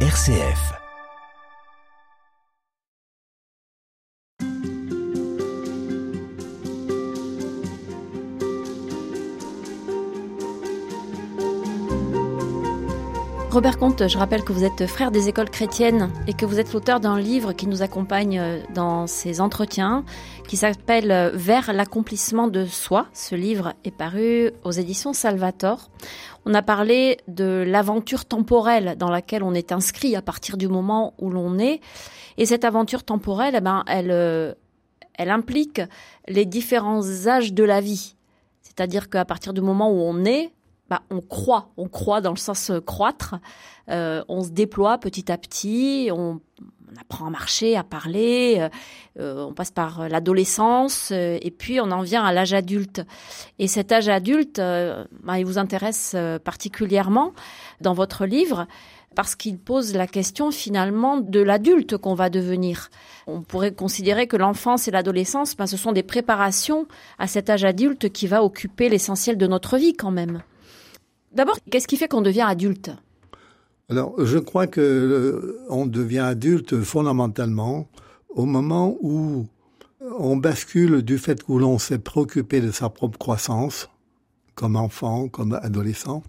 RCF. Robert Comte, je rappelle que vous êtes frère des écoles chrétiennes et que vous êtes l'auteur d'un livre qui nous accompagne euh, dans ces entretiens, qui s'appelle euh, Vers l'accomplissement de soi. Ce livre est paru aux éditions Salvator. On a parlé de l'aventure temporelle dans laquelle on est inscrit à partir du moment où l'on est. Et cette aventure temporelle, eh ben, elle, euh, elle implique les différents âges de la vie. C'est-à-dire qu'à partir du moment où on est, bah, on croit, on croit dans le sens euh, croître, euh, on se déploie petit à petit, on, apprend à marcher, à parler, euh, on passe par l'adolescence et puis on en vient à l'âge adulte. Et cet âge adulte, bah, il vous intéresse particulièrement dans votre livre parce qu'il pose la question finalement de l'adulte qu'on va devenir. On pourrait considérer que l'enfance et l'adolescence, bah, ce sont des préparations à cet âge adulte qui va occuper l'essentiel de notre vie quand même. D'abord, qu'est-ce qui fait qu'on devient adulte? Alors, je crois que euh, on devient adulte fondamentalement au moment où on bascule du fait que l'on s'est préoccupé de sa propre croissance, comme enfant, comme adolescent,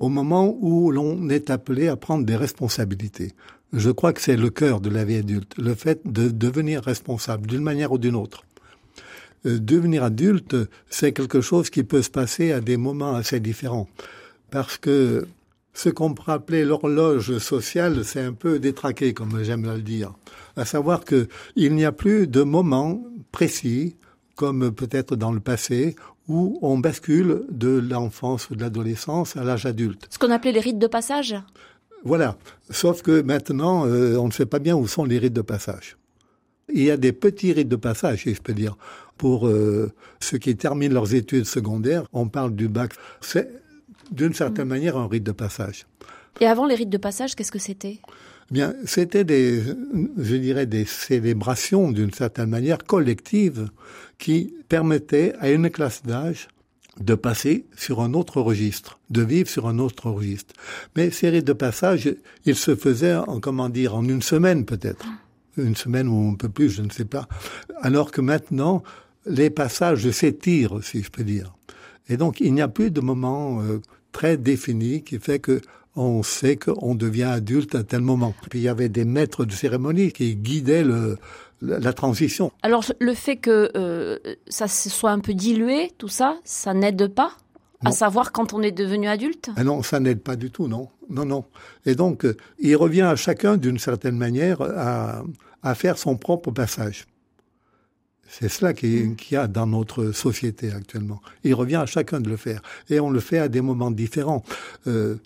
au moment où l'on est appelé à prendre des responsabilités. Je crois que c'est le cœur de la vie adulte, le fait de devenir responsable d'une manière ou d'une autre. Euh, devenir adulte, c'est quelque chose qui peut se passer à des moments assez différents parce que ce qu'on pourrait appeler l'horloge sociale, c'est un peu détraqué, comme j'aime le dire. À savoir que il n'y a plus de moment précis, comme peut-être dans le passé, où on bascule de l'enfance ou de l'adolescence à l'âge adulte. Ce qu'on appelait les rites de passage? Voilà. Sauf que maintenant, euh, on ne sait pas bien où sont les rites de passage. Il y a des petits rites de passage, si je peux dire. Pour euh, ceux qui terminent leurs études secondaires, on parle du bac. C'est d'une certaine manière un rite de passage. Et avant les rites de passage, qu'est-ce que c'était? Bien, c'était des, je dirais, des célébrations d'une certaine manière collectives qui permettaient à une classe d'âge de passer sur un autre registre, de vivre sur un autre registre. Mais ces rites de passage, ils se faisaient en, comment dire, en une semaine peut-être. Une semaine ou un peu plus, je ne sais pas. Alors que maintenant, les passages s'étirent, si je peux dire. Et donc, il n'y a plus de moment euh, très défini qui fait que on sait qu'on devient adulte à tel moment. Puis il y avait des maîtres de cérémonie qui guidaient le, la transition. Alors le fait que euh, ça se soit un peu dilué, tout ça, ça n'aide pas à savoir quand on est devenu adulte? Ah Non, ça n'aide pas du tout, non. Non, non. Et donc, euh, il revient à chacun, d'une certaine manière, à, à faire son propre passage. C'est cela qu'il y a dans notre société actuellement. Il revient à chacun de le faire. Et on le fait à des moments différents. Euh,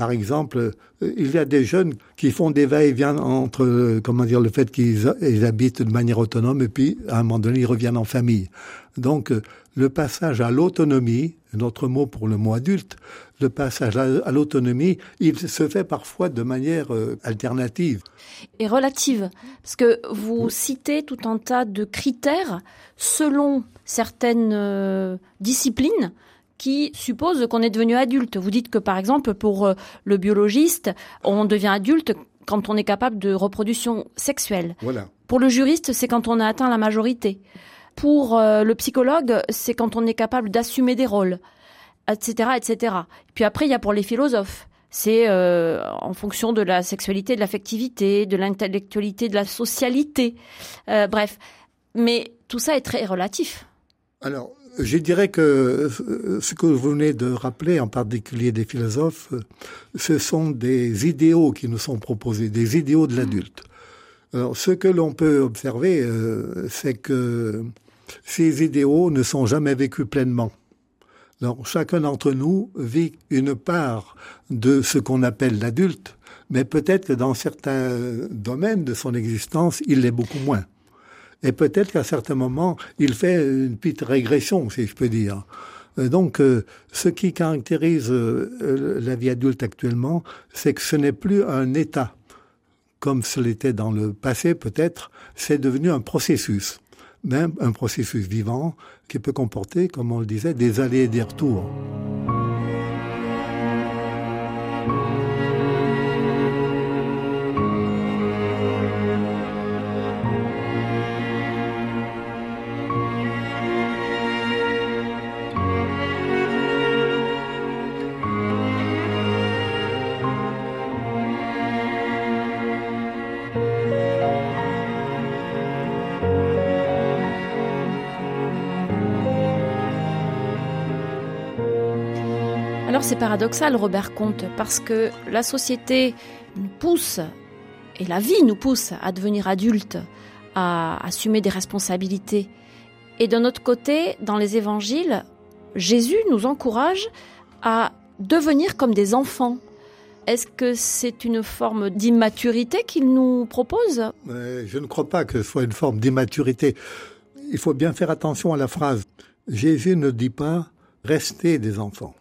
par exemple, il y a des jeunes qui font des va-et-vient entre, comment dire, le fait qu'ils habitent de manière autonome et puis, à un moment donné, ils reviennent en famille. Donc, le passage à l'autonomie, notre mot pour le mot adulte, le passage à l'autonomie, il se fait parfois de manière euh, alternative. Et relative, parce que vous citez tout un tas de critères selon certaines euh, disciplines qui supposent qu'on est devenu adulte. Vous dites que par exemple pour euh, le biologiste, on devient adulte quand on est capable de reproduction sexuelle. Voilà. Pour le juriste, c'est quand on a atteint la majorité. Pour le psychologue, c'est quand on est capable d'assumer des rôles etc., etc. Puis après, il y a pour les philosophes. C'est euh, en fonction de la sexualité, de l'affectivité, de l'intellectualité, de la socialité. Euh, bref. Mais tout ça est très relatif. Alors, je dirais que euh, ce que vous venez de rappeler, en particulier des philosophes, ce sont des idéaux qui nous sont proposés, des idéaux de l'adulte. Alors, ce que l'on peut observer, c'est que ces idéaux ne sont jamais vécus pleinement. Donc chacun d'entre nous vit une part de ce qu'on appelle l'adulte, mais peut-être que dans certains domaines de son existence, il l'est beaucoup moins. Et peut-être qu'à certains moments, il fait une petite régression, si je peux dire. Euh, donc, euh, ce qui caractérise euh, la vie adulte actuellement, c'est que ce n'est plus un état, comme ce l'était dans le passé peut-être, c'est devenu un processus même un processus vivant qui peut comporter, comme on le disait, des allées et des retours. «」«」«」«」«」«」«」«」«」«」«」«」«」«」«」«」«」«」«」«」«」«」«」«」«」«」«」«」«」«」« c'est paradoxal, Robert Comte, parce que la société nous pousse, et la vie nous pousse à devenir adultes, à assumer des responsabilités. Et d'un autre côté, dans les évangiles, Jésus nous encourage à devenir comme des enfants. Est-ce que c'est une forme d'immaturité qu'il nous propose? Je ne crois pas que ce soit une forme d'immaturité. Il faut bien faire attention à la phrase. Jésus ne dit pas restez des enfants,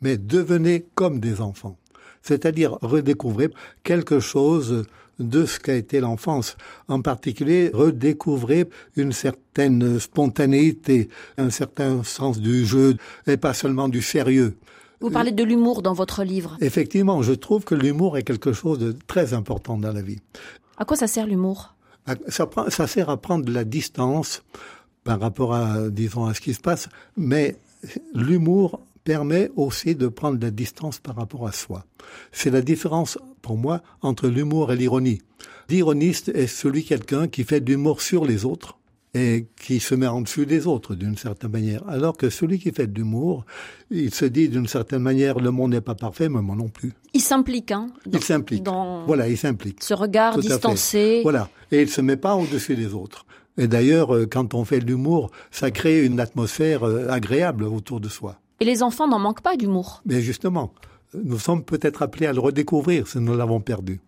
mais devenez comme des enfants. C'est-à-dire redécouvrez quelque chose de ce qu'a été l'enfance. En particulier, redécouvrez une certaine spontanéité, un certain sens du jeu, et pas seulement du sérieux. Vous parlez de l'humour dans votre livre. Effectivement, je trouve que l'humour est quelque chose de très important dans la vie. À quoi ça sert l'humour? Ça, ça, sert à prendre de la distance par rapport à, disons, à ce qui se passe, mais l'humour permet aussi de prendre de la distance par rapport à soi. C'est la différence, pour moi, entre l'humour et l'ironie. L'ironiste est celui quelqu'un qui fait de l'humour sur les autres et qui se met en dessus des autres d'une certaine manière. Alors que celui qui fait de l'humour, il se dit d'une certaine manière, le monde n'est pas parfait, mais moi non plus. Il s'implique, hein Il s'implique. Voilà, il s'implique. Ce regard distancé. Voilà. Et il se met pas au-dessus des autres. Et d'ailleurs, euh, quand on fait de l'humour, ça crée une atmosphère euh, agréable autour de soi. Et les enfants n'en manquent pas d'humour. Mais justement, nous sommes peut-être appelés à le redécouvrir si nous l'avons perdu.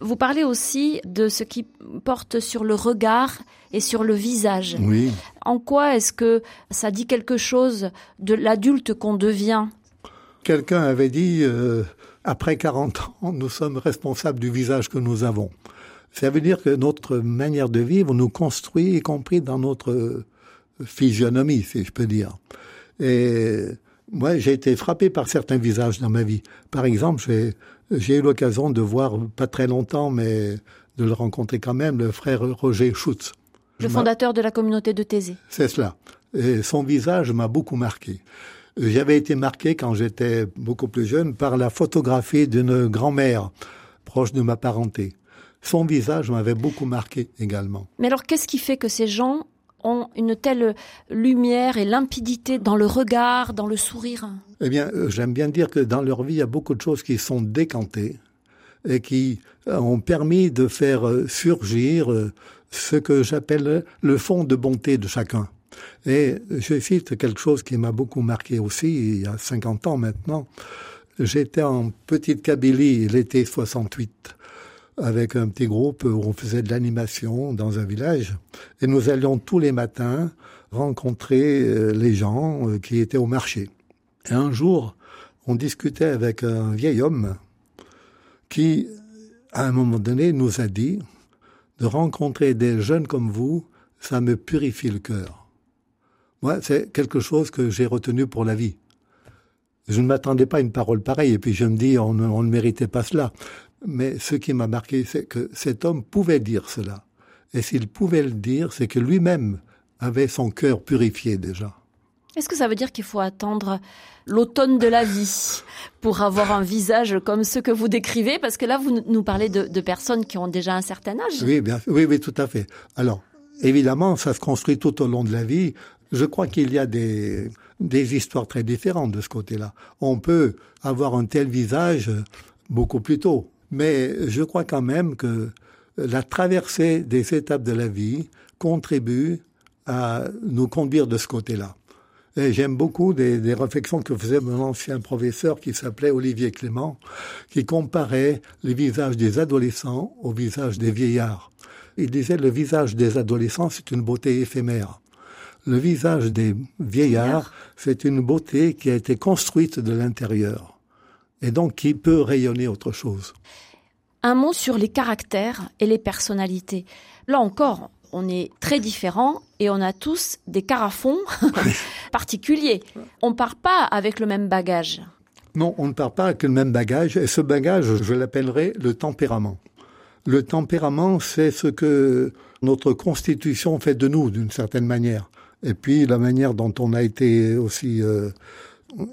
Vous parlez aussi de ce qui porte sur le regard et sur le visage. Oui. En quoi est-ce que ça dit quelque chose de l'adulte qu'on devient? Quelqu'un avait dit, euh, après 40 ans, nous sommes responsables du visage que nous avons. Ça veut dire que notre manière de vivre nous construit, y compris dans notre physionomie, si je peux dire. Et moi, j'ai été frappé par certains visages dans ma vie. Par exemple, j'ai eu l'occasion de voir, pas très longtemps, mais de le rencontrer quand même, le frère Roger Schutz. Le fondateur de la communauté de Thésée. C'est cela. Et son visage m'a beaucoup marqué. J'avais été marqué quand j'étais beaucoup plus jeune par la photographie d'une grand-mère proche de ma parenté. Son visage m'avait beaucoup marqué également. Mais alors, qu'est-ce qui fait que ces gens ont une telle lumière et limpidité dans le regard, dans le sourire Eh bien, euh, j'aime bien dire que dans leur vie, il y a beaucoup de choses qui sont décantées et qui euh, ont permis de faire euh, surgir ce que j'appelle le fond de bonté de chacun. Et je cite quelque chose qui m'a beaucoup marqué aussi, il y a 50 ans maintenant. J'étais en petite Kabylie l'été 68 avec un petit groupe où on faisait de l'animation dans un village. Et nous allions tous les matins rencontrer euh, les gens euh, qui étaient au marché. Et un jour, on discutait avec un vieil homme qui, à un moment donné, nous a dit de rencontrer des jeunes comme vous, ça me purifie le cœur. Moi, c'est quelque chose que j'ai retenu pour la vie. Je ne m'attendais pas à une parole pareille, et puis je me dis, on, on ne méritait pas cela. Mais ce qui m'a marqué, c'est que cet homme pouvait dire cela. Et s'il pouvait le dire, c'est que lui-même avait son cœur purifié déjà. Est-ce que ça veut dire qu'il faut attendre l'automne de la vie pour avoir un visage comme ce que vous décrivez? Parce que là, vous nous parlez de, personnes qui ont déjà un certain âge. Oui, bien, oui, oui, tout à fait. Alors, évidemment, ça se construit tout au long de la vie. Je crois qu'il y a des, des histoires très différentes de ce côté-là. On peut avoir un tel visage beaucoup plus tôt. Mais je crois quand même que la traversée des étapes de la vie contribue à nous conduire de ce côté-là. Et j'aime beaucoup des, réflexions que faisait mon ancien professeur qui s'appelait Olivier Clément, qui comparait les visages des adolescents au visage des vieillards. Il disait le visage des adolescents, c'est une beauté éphémère. Le visage des vieillards, c'est une beauté qui a été construite de l'intérieur et donc qui peut rayonner autre chose. Un mot sur les caractères et les personnalités. Là encore, on est très différents et on a tous des carafons particuliers. On ne part pas avec le même bagage. Non, on ne part pas avec le même bagage et ce bagage, je l'appellerai le tempérament. Le tempérament, c'est ce que notre constitution fait de nous d'une certaine manière. Et puis la manière dont on a été aussi euh,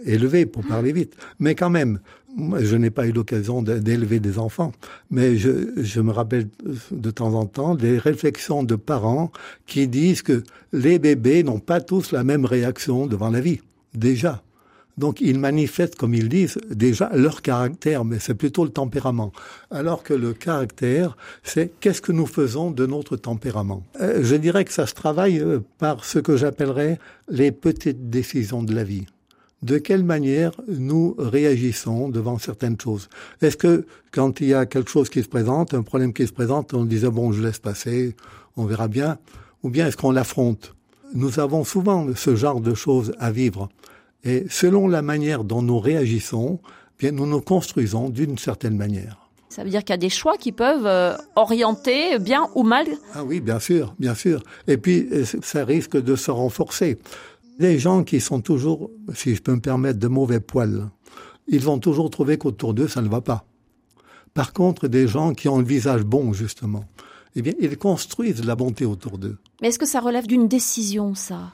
élevé, pour parler vite. Mais quand même, je n'ai pas eu l'occasion d'élever des enfants, mais je, me rappelle de temps en temps des réflexions de parents qui disent que les bébés n'ont pas tous la même réaction devant la vie, déjà. Donc ils manifestent, comme ils disent, déjà leur caractère, mais c'est plutôt le tempérament. Alors que le caractère, c'est qu'est-ce que nous faisons de notre tempérament. Euh, je dirais que ça se travaille euh, par ce que j'appellerais les petites décisions de la vie. De quelle manière nous réagissons devant certaines choses? Est-ce que quand il y a quelque chose qui se présente, un problème qui se présente, on disait bon, je laisse passer, on verra bien, ou bien est-ce qu'on l'affronte? Nous avons souvent ce genre de choses à vivre. Et selon la manière dont nous réagissons, bien nous nous construisons d'une certaine manière. Ça veut dire qu'il y a des choix qui peuvent euh, orienter bien ou mal? Ah oui, bien sûr, bien sûr. Et puis euh, ça risque de se renforcer. Les gens qui sont toujours, si je peux me permettre, de mauvais poils, ils vont toujours trouver qu'autour d'eux ça ne va pas. Par contre, des gens qui ont le visage bon justement, eh bien, ils construisent la bonté autour d'eux. Mais est-ce que ça relève d'une décision, ça?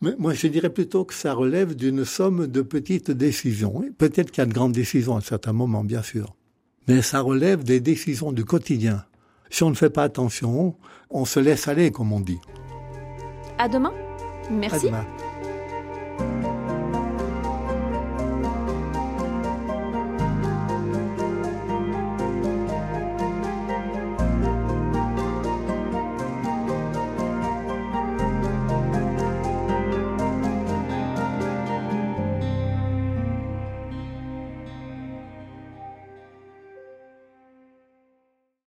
Mais moi, je dirais plutôt que ça relève d'une somme de petites décisions. Peut-être qu'il y a de grandes décisions à certains moments, bien sûr. Mais ça relève des décisions du quotidien. Si on ne fait pas attention, on se laisse aller, comme on dit. À demain. Merci. À demain. Bye.